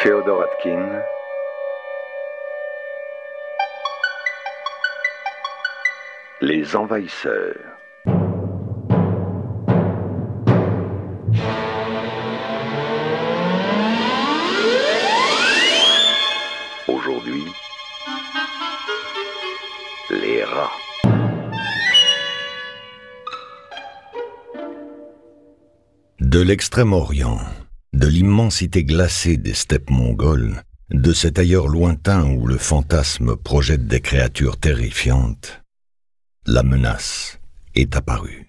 Féodor Atkin. Les envahisseurs. Aujourd'hui, les rats. De l'extrême-orient, de l'immensité glacée des steppes mongoles, de cet ailleurs lointain où le fantasme projette des créatures terrifiantes, la menace est apparue.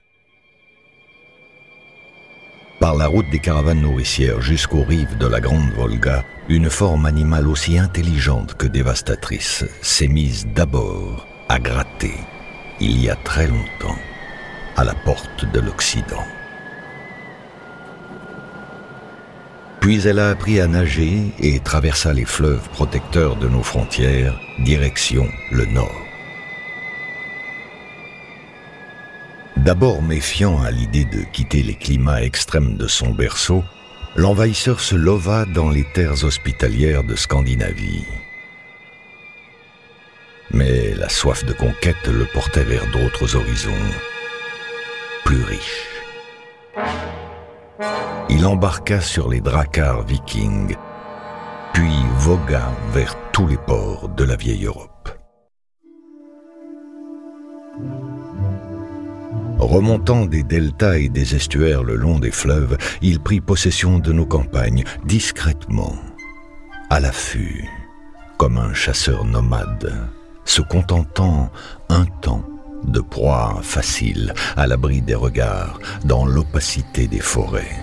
Par la route des caravanes nourricières jusqu'aux rives de la Grande Volga, une forme animale aussi intelligente que dévastatrice s'est mise d'abord à gratter, il y a très longtemps, à la porte de l'Occident. Puis elle a appris à nager et traversa les fleuves protecteurs de nos frontières, direction le nord. D'abord méfiant à l'idée de quitter les climats extrêmes de son berceau, l'envahisseur se lova dans les terres hospitalières de Scandinavie. Mais la soif de conquête le portait vers d'autres horizons, plus riches. Il embarqua sur les dracars vikings, puis vogua vers tous les ports de la vieille Europe. Remontant des deltas et des estuaires le long des fleuves, il prit possession de nos campagnes, discrètement, à l'affût, comme un chasseur nomade, se contentant un temps de proie facile, à l'abri des regards, dans l'opacité des forêts.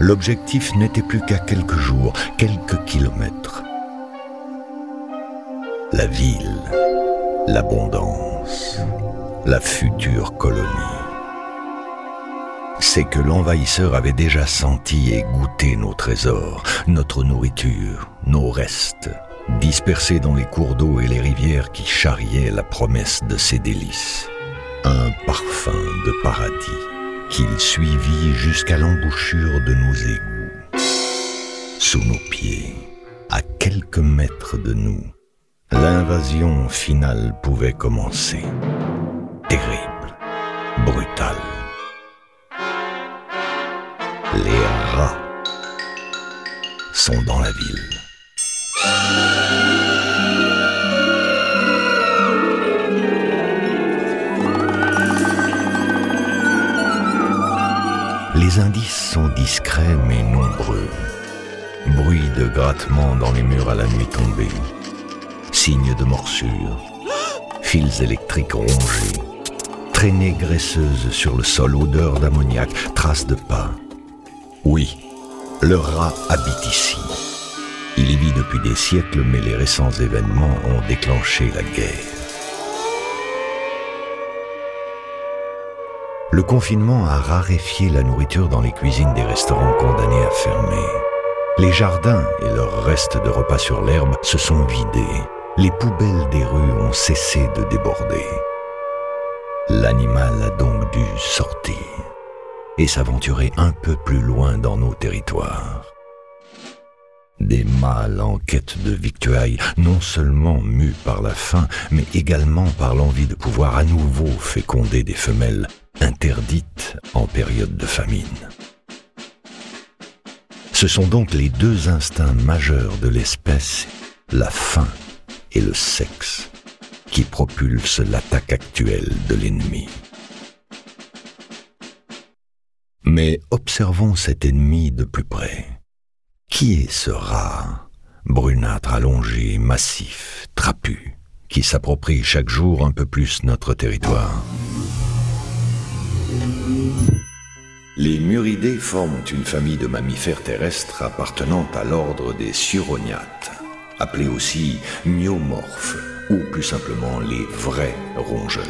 L'objectif n'était plus qu'à quelques jours, quelques kilomètres. La ville l'abondance, la future colonie. C'est que l'envahisseur avait déjà senti et goûté nos trésors, notre nourriture, nos restes, dispersés dans les cours d'eau et les rivières qui charriaient la promesse de ses délices. Un parfum de paradis qu'il suivit jusqu'à l'embouchure de nos égouts. Sous nos pieds, à quelques mètres de nous, L'invasion finale pouvait commencer. Terrible, brutale. Les rats sont dans la ville. Discrets mais nombreux. Bruit de grattement dans les murs à la nuit tombée signes de morsure, fils électriques rongés, traînées graisseuses sur le sol, odeur d'ammoniac, traces de pas. Oui, le rat habite ici. Il y vit depuis des siècles, mais les récents événements ont déclenché la guerre. Le confinement a raréfié la nourriture dans les cuisines des restaurants condamnés à fermer. Les jardins et leurs restes de repas sur l'herbe se sont vidés les poubelles des rues ont cessé de déborder. L'animal a donc dû sortir et s'aventurer un peu plus loin dans nos territoires. Des mâles en quête de victuailles, non seulement mus par la faim, mais également par l'envie de pouvoir à nouveau féconder des femelles interdites en période de famine. Ce sont donc les deux instincts majeurs de l'espèce, la faim et le sexe qui propulse l'attaque actuelle de l'ennemi. Mais observons cet ennemi de plus près. Qui est ce rat, brunâtre allongé, massif, trapu, qui s'approprie chaque jour un peu plus notre territoire? Les muridés forment une famille de mammifères terrestres appartenant à l'ordre des surognates appelés aussi myomorphes, ou plus simplement les vrais rongeurs.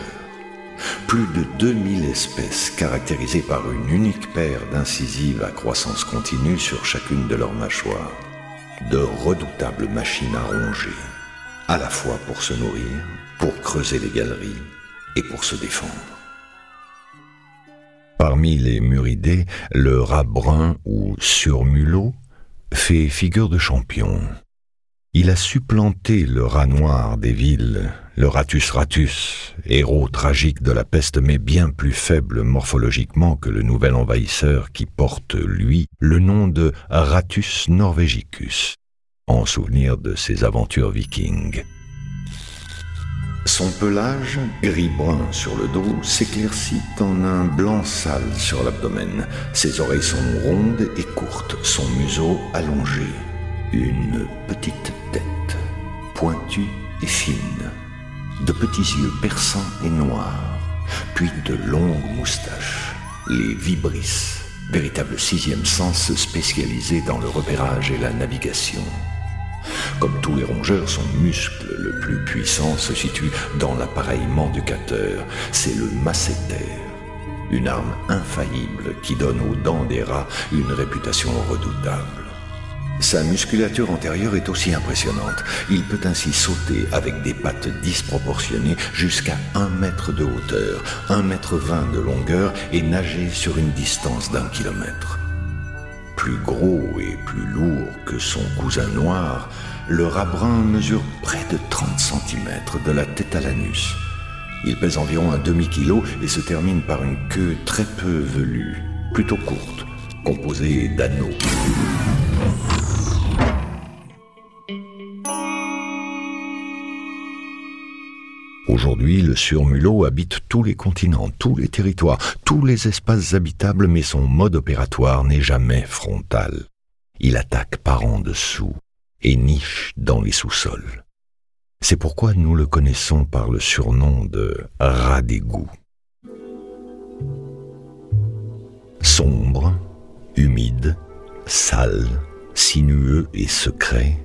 Plus de 2000 espèces caractérisées par une unique paire d'incisives à croissance continue sur chacune de leurs mâchoires. De redoutables machines à ronger, à la fois pour se nourrir, pour creuser les galeries et pour se défendre. Parmi les muridés, le rat brun ou surmulot fait figure de champion. Il a supplanté le rat noir des villes, le ratus ratus, héros tragique de la peste mais bien plus faible morphologiquement que le nouvel envahisseur qui porte, lui, le nom de Ratus norvegicus, en souvenir de ses aventures vikings. Son pelage, gris-brun sur le dos, s'éclaircit en un blanc sale sur l'abdomen. Ses oreilles sont rondes et courtes, son museau allongé. Une petite tête, pointue et fine. De petits yeux perçants et noirs, puis de longues moustaches. Les vibrisses, véritable sixième sens spécialisé dans le repérage et la navigation. Comme tous les rongeurs, son muscle le plus puissant se situe dans l'appareil manducateur, c'est le masséter, une arme infaillible qui donne aux dents des rats une réputation redoutable. Sa musculature antérieure est aussi impressionnante. Il peut ainsi sauter avec des pattes disproportionnées jusqu'à un mètre de hauteur, un mètre vingt de longueur et nager sur une distance d'un kilomètre. Plus gros et plus lourd que son cousin noir, le rat brun mesure près de 30 cm de la tête à l'anus. Il pèse environ un demi-kilo et se termine par une queue très peu velue, plutôt courte, composée d'anneaux. Aujourd'hui, le surmulot habite tous les continents, tous les territoires, tous les espaces habitables, mais son mode opératoire n'est jamais frontal. Il attaque par en dessous, et niche dans les sous-sols. C'est pourquoi nous le connaissons par le surnom de rat d'égout. Sombre, humide, sale, sinueux et secret,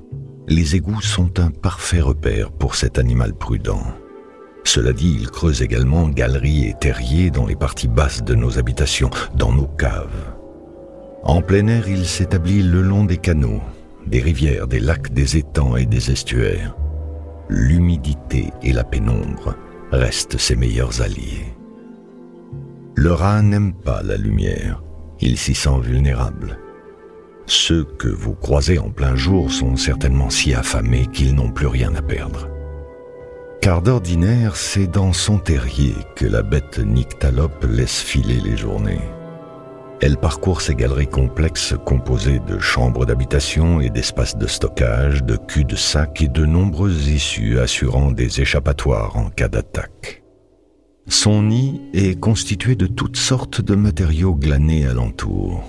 les égouts sont un parfait repère pour cet animal prudent. Cela dit, il creuse également galeries et terriers dans les parties basses de nos habitations, dans nos caves. En plein air, il s'établit le long des canaux, des rivières, des lacs, des étangs et des estuaires. L'humidité et la pénombre restent ses meilleurs alliés. Le rat n'aime pas la lumière, il s'y sent vulnérable. Ceux que vous croisez en plein jour sont certainement si affamés qu'ils n'ont plus rien à perdre. Car d'ordinaire, c'est dans son terrier que la bête nyctalope laisse filer les journées. Elle parcourt ces galeries complexes composées de chambres d'habitation et d'espaces de stockage, de culs-de-sac et de nombreuses issues assurant des échappatoires en cas d'attaque. Son nid est constitué de toutes sortes de matériaux glanés alentour.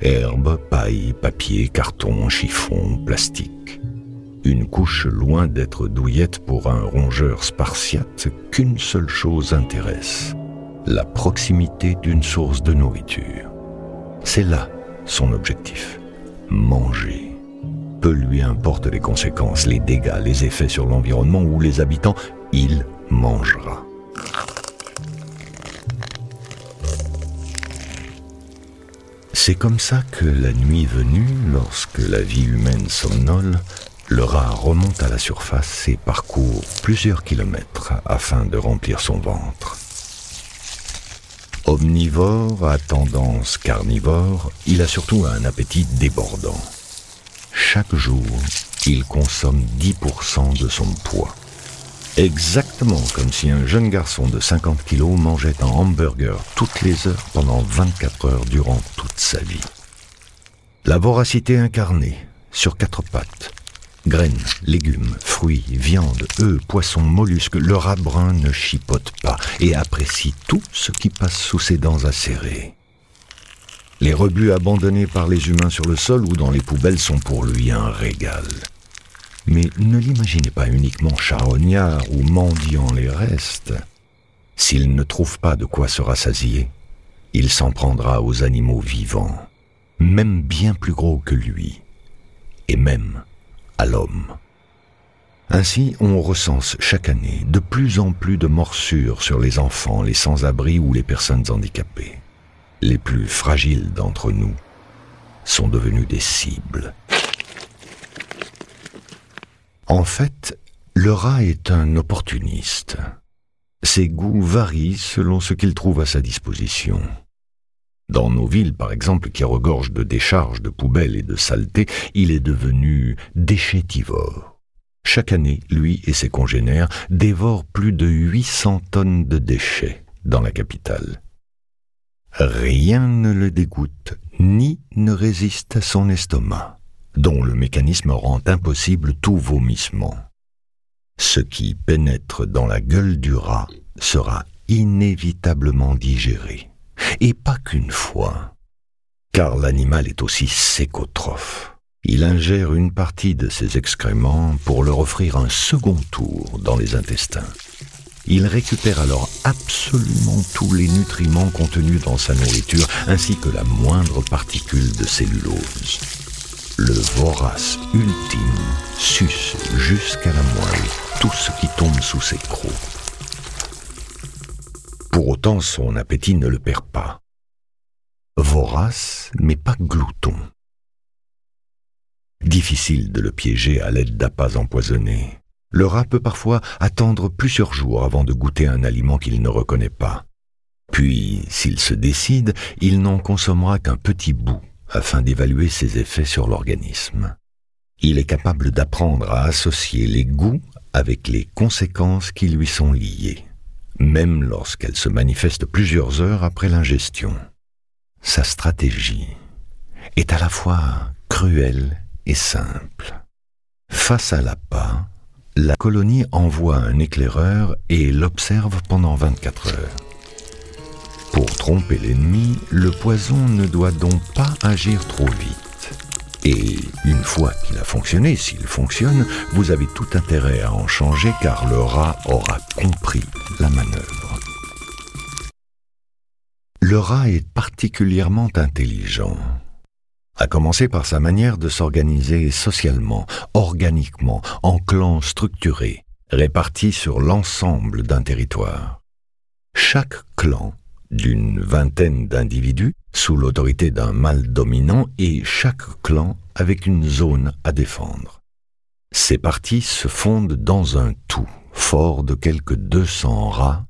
Herbes, paille, papier, carton, chiffon, plastique. Une couche loin d'être douillette pour un rongeur spartiate qu'une seule chose intéresse, la proximité d'une source de nourriture. C'est là son objectif. Manger. Peu lui importe les conséquences, les dégâts, les effets sur l'environnement ou les habitants, il mangera. C'est comme ça que la nuit venue, lorsque la vie humaine somnole, le rat remonte à la surface et parcourt plusieurs kilomètres afin de remplir son ventre. Omnivore à tendance carnivore, il a surtout un appétit débordant. Chaque jour, il consomme 10% de son poids. Exactement comme si un jeune garçon de 50 kilos mangeait un hamburger toutes les heures pendant 24 heures durant toute sa vie. La voracité incarnée, sur quatre pattes, Graines, légumes, fruits, viande, œufs, poissons, mollusques, le rat brun ne chipote pas et apprécie tout ce qui passe sous ses dents acérées. Les rebuts abandonnés par les humains sur le sol ou dans les poubelles sont pour lui un régal. Mais ne l'imaginez pas uniquement charognard ou mendiant les restes. S'il ne trouve pas de quoi se rassasier, il s'en prendra aux animaux vivants, même bien plus gros que lui, et même l'homme. Ainsi, on recense chaque année de plus en plus de morsures sur les enfants, les sans-abri ou les personnes handicapées. Les plus fragiles d'entre nous sont devenus des cibles. En fait, le rat est un opportuniste. Ses goûts varient selon ce qu'il trouve à sa disposition. Dans nos villes, par exemple, qui regorgent de décharges de poubelles et de saletés, il est devenu déchétivore. Chaque année, lui et ses congénères dévorent plus de 800 tonnes de déchets dans la capitale. Rien ne le dégoûte, ni ne résiste à son estomac, dont le mécanisme rend impossible tout vomissement. Ce qui pénètre dans la gueule du rat sera inévitablement digéré et pas qu'une fois, car l'animal est aussi sécotrophe. Il ingère une partie de ses excréments pour leur offrir un second tour dans les intestins. Il récupère alors absolument tous les nutriments contenus dans sa nourriture, ainsi que la moindre particule de cellulose. Le vorace ultime suce jusqu'à la moelle tout ce qui tombe sous ses crocs. Pour autant, son appétit ne le perd pas. Vorace, mais pas glouton. Difficile de le piéger à l'aide d'appâts empoisonnés. Le rat peut parfois attendre plusieurs jours avant de goûter un aliment qu'il ne reconnaît pas. Puis, s'il se décide, il n'en consommera qu'un petit bout afin d'évaluer ses effets sur l'organisme. Il est capable d'apprendre à associer les goûts avec les conséquences qui lui sont liées même lorsqu'elle se manifeste plusieurs heures après l'ingestion. Sa stratégie est à la fois cruelle et simple. Face à l'appât, la colonie envoie un éclaireur et l'observe pendant 24 heures. Pour tromper l'ennemi, le poison ne doit donc pas agir trop vite. Et une fois qu'il a fonctionné, s'il fonctionne, vous avez tout intérêt à en changer car le rat aura compris la manœuvre. Le rat est particulièrement intelligent, à commencer par sa manière de s'organiser socialement, organiquement, en clans structurés, répartis sur l'ensemble d'un territoire. Chaque clan d'une vingtaine d'individus sous l'autorité d'un mâle dominant et chaque clan avec une zone à défendre. Ces parties se fondent dans un tout, fort de quelques 200 rats,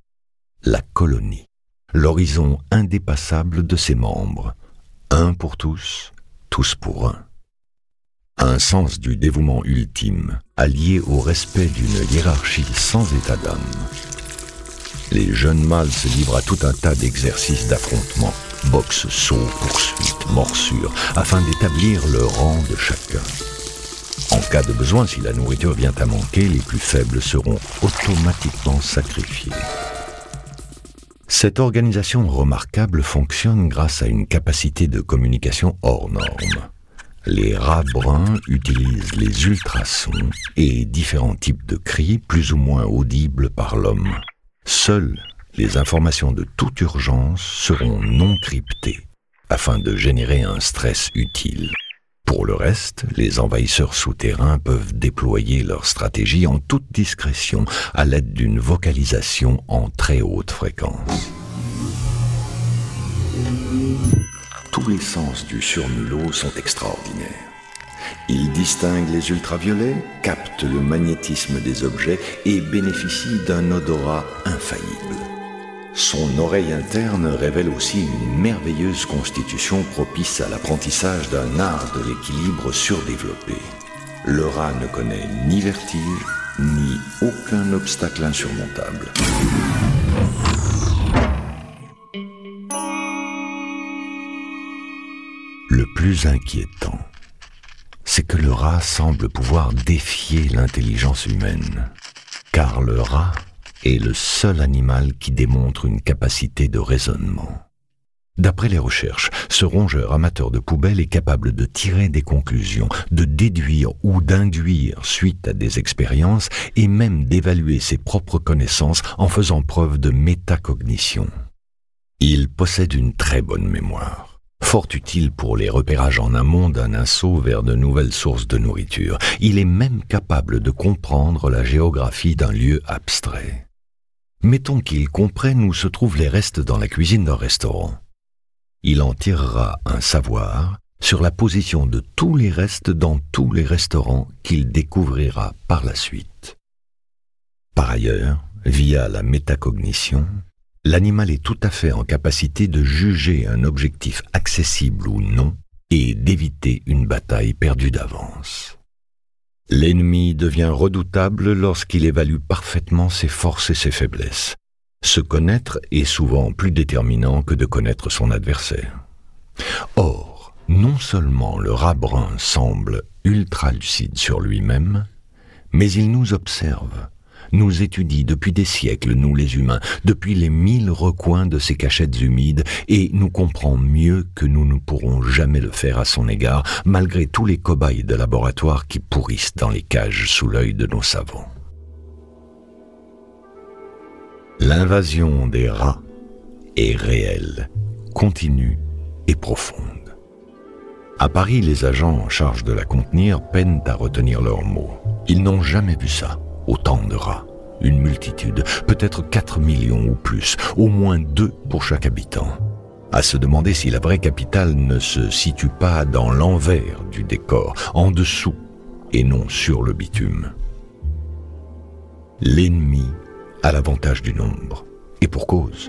la colonie, l'horizon indépassable de ses membres, un pour tous, tous pour un. Un sens du dévouement ultime, allié au respect d'une hiérarchie sans état d'âme, les jeunes mâles se livrent à tout un tas d'exercices d'affrontement, boxe, saut, poursuite, morsure, afin d'établir le rang de chacun. En cas de besoin, si la nourriture vient à manquer, les plus faibles seront automatiquement sacrifiés. Cette organisation remarquable fonctionne grâce à une capacité de communication hors norme. Les rats bruns utilisent les ultrasons et différents types de cris plus ou moins audibles par l'homme. Seules les informations de toute urgence seront non cryptées afin de générer un stress utile. Pour le reste, les envahisseurs souterrains peuvent déployer leur stratégie en toute discrétion à l'aide d'une vocalisation en très haute fréquence. Tous les sens du surmulot sont extraordinaires. Il distingue les ultraviolets, capte le magnétisme des objets et bénéficie d'un odorat infaillible. Son oreille interne révèle aussi une merveilleuse constitution propice à l'apprentissage d'un art de l'équilibre surdéveloppé. Le rat ne connaît ni vertige, ni aucun obstacle insurmontable. Le plus inquiétant, c'est que le rat semble pouvoir défier l'intelligence humaine. Car le rat est le seul animal qui démontre une capacité de raisonnement. D'après les recherches, ce rongeur amateur de poubelles est capable de tirer des conclusions, de déduire ou d'induire suite à des expériences et même d'évaluer ses propres connaissances en faisant preuve de métacognition. Il possède une très bonne mémoire fort utile pour les repérages en amont d'un assaut vers de nouvelles sources de nourriture. Il est même capable de comprendre la géographie d'un lieu abstrait. Mettons qu'il comprenne où se trouvent les restes dans la cuisine d'un restaurant. Il en tirera un savoir sur la position de tous les restes dans tous les restaurants qu'il découvrira par la suite. Par ailleurs, via la métacognition, l'animal est tout à fait en capacité de juger un objectif accessible ou non et d'éviter une bataille perdue d'avance. L'ennemi devient redoutable lorsqu'il évalue parfaitement ses forces et ses faiblesses. Se connaître est souvent plus déterminant que de connaître son adversaire. Or, non seulement le rat brun semble ultra lucide sur lui-même, mais il nous observe, nous étudie depuis des siècles, nous les humains, depuis les mille recoins de ces cachettes humides, et nous comprend mieux que nous ne pourrons jamais le faire à son égard, malgré tous les cobayes de laboratoire qui pourrissent dans les cages sous l'œil de nos savants. L'invasion des rats est réelle, continue et profonde. À Paris, les agents en charge de la contenir peinent à retenir leurs mots. Ils n'ont jamais vu ça, autant de rats. Une multitude, peut-être 4 millions ou plus, au moins deux pour chaque habitant. À se demander si la vraie capitale ne se situe pas dans l'envers du décor, en dessous, et non sur le bitume. L'ennemi à l'avantage du nombre. Et pour cause.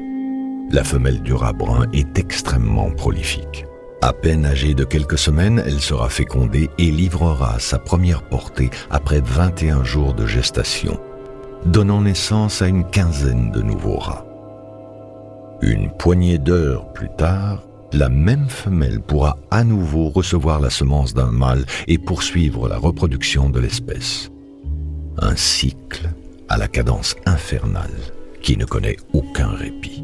La femelle du rat brun est extrêmement prolifique. À peine âgée de quelques semaines, elle sera fécondée et livrera sa première portée après 21 jours de gestation, donnant naissance à une quinzaine de nouveaux rats. Une poignée d'heures plus tard, la même femelle pourra à nouveau recevoir la semence d'un mâle et poursuivre la reproduction de l'espèce. Un cycle à la cadence infernale qui ne connaît aucun répit.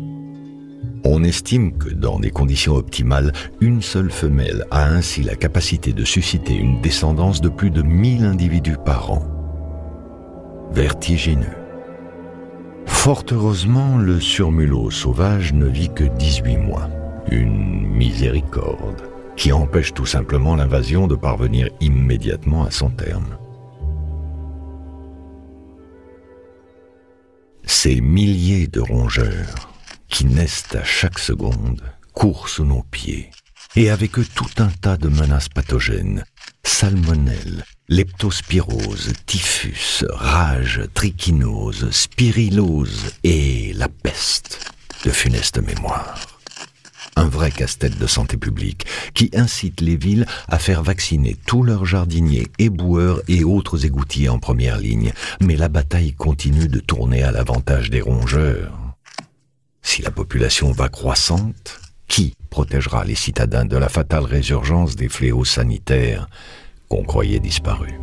On estime que dans des conditions optimales, une seule femelle a ainsi la capacité de susciter une descendance de plus de 1000 individus par an. Vertigineux. Fort heureusement, le surmulot sauvage ne vit que 18 mois. Une miséricorde qui empêche tout simplement l'invasion de parvenir immédiatement à son terme. Ces milliers de rongeurs qui naissent à chaque seconde courent sous nos pieds, et avec eux tout un tas de menaces pathogènes, salmonelle, leptospirose, typhus, rage, trichinose, spirillose et la peste de funeste mémoire un vrai casse-tête de santé publique, qui incite les villes à faire vacciner tous leurs jardiniers, éboueurs et autres égoutiers en première ligne. Mais la bataille continue de tourner à l'avantage des rongeurs. Si la population va croissante, qui protégera les citadins de la fatale résurgence des fléaux sanitaires qu'on croyait disparus?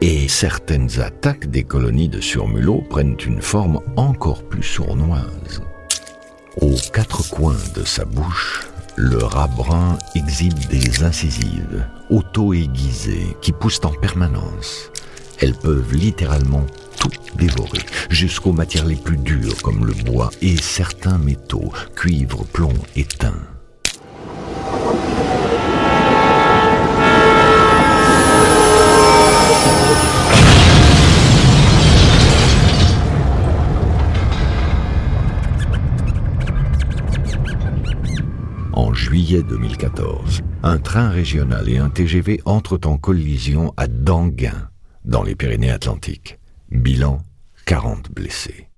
Et certaines attaques des colonies de surmulots prennent une forme encore plus sournoise. Aux quatre coins de sa bouche, le rat brun exhibe des incisives auto-aiguisées qui poussent en permanence. Elles peuvent littéralement tout dévorer, jusqu'aux matières les plus dures comme le bois et certains métaux, cuivre, plomb et tin. juillet 2014, un train régional et un TGV entrent en collision à Danguin, dans les Pyrénées-Atlantiques. Bilan 40 blessés.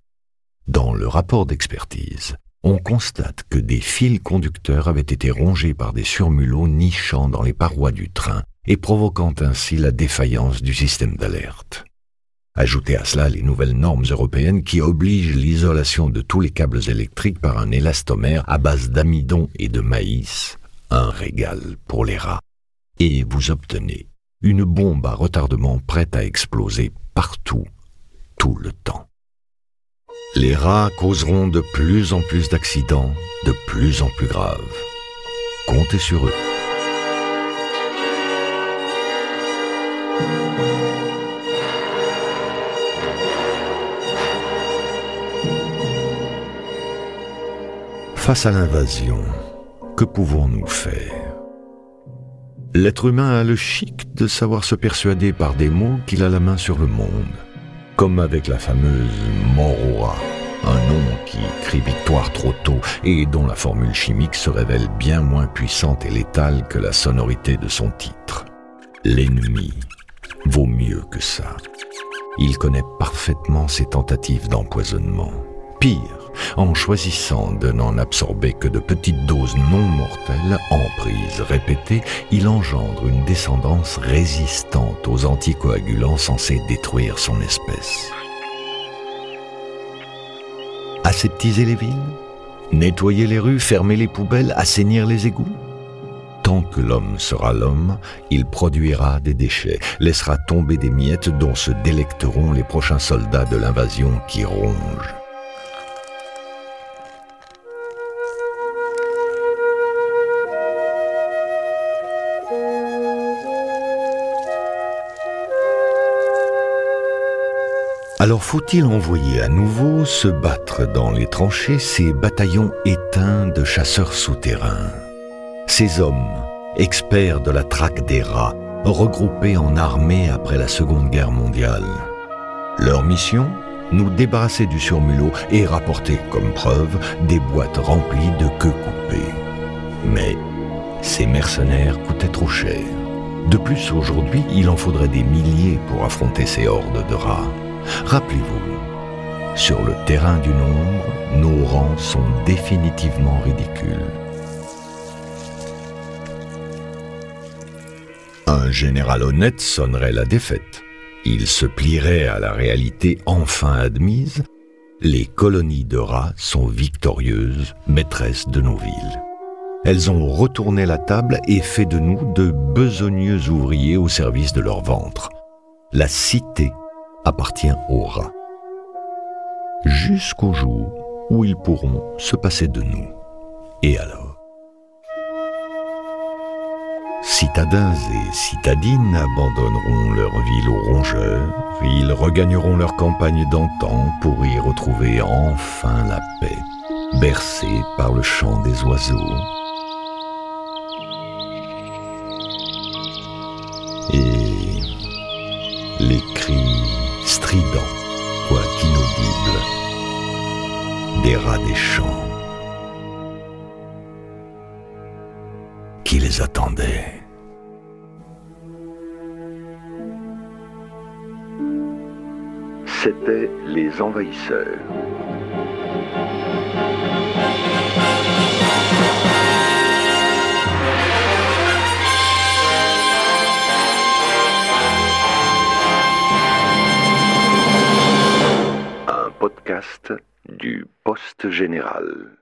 Dans le rapport d'expertise, on constate que des fils conducteurs avaient été rongés par des surmulots nichant dans les parois du train et provoquant ainsi la défaillance du système d'alerte. Ajoutez à cela les nouvelles normes européennes qui obligent l'isolation de tous les câbles électriques par un élastomère à base d'amidon et de maïs, un régal pour les rats. Et vous obtenez une bombe à retardement prête à exploser partout, tout le temps. Les rats causeront de plus en plus d'accidents, de plus en plus graves. Comptez sur eux. Face à l'invasion, que pouvons-nous faire? L'être humain a le chic de savoir se persuader par des mots qu'il a la main sur le monde, comme avec la fameuse Morora, un nom qui crie victoire trop tôt et dont la formule chimique se révèle bien moins puissante et létale que la sonorité de son titre. L'ennemi vaut mieux que ça. Il connaît parfaitement ses tentatives d'empoisonnement Pire, en choisissant de n'en absorber que de petites doses non mortelles, en prise répétée, il engendre une descendance résistante aux anticoagulants censés détruire son espèce. Aseptiser les villes? Nettoyer les rues, fermer les poubelles, assainir les égouts? Tant que l'homme sera l'homme, il produira des déchets, laissera tomber des miettes dont se délecteront les prochains soldats de l'invasion qui rongent. Alors faut-il envoyer à nouveau se battre dans les tranchées ces bataillons éteints de chasseurs souterrains? Ces hommes, experts de la traque des rats, regroupés en armée après la Seconde Guerre mondiale. Leur mission? Nous débarrasser du surmulot et rapporter comme preuve des boîtes remplies de queues coupées. Mais ces mercenaires coûtaient trop cher. De plus, aujourd'hui, il en faudrait des milliers pour affronter ces hordes de rats. Rappelez-vous, sur le terrain du nombre, nos rangs sont définitivement ridicules. Un général honnête sonnerait la défaite. Il se plierait à la réalité enfin admise. Les colonies de rats sont victorieuses, maîtresses de nos villes. Elles ont retourné la table et fait de nous de besogneux ouvriers au service de leur ventre. La cité appartient aux rats. Jusqu'au jour où ils pourront se passer de nous. Et alors? Citadins et citadines abandonneront leur ville aux rongeurs, ils regagneront leur campagne d'antan pour y retrouver enfin la paix, bercés par le chant des oiseaux. Et les cris strident, quoique inaudible, des rats des champs qui les attendaient. C'était Les Envahisseurs. Poste Général.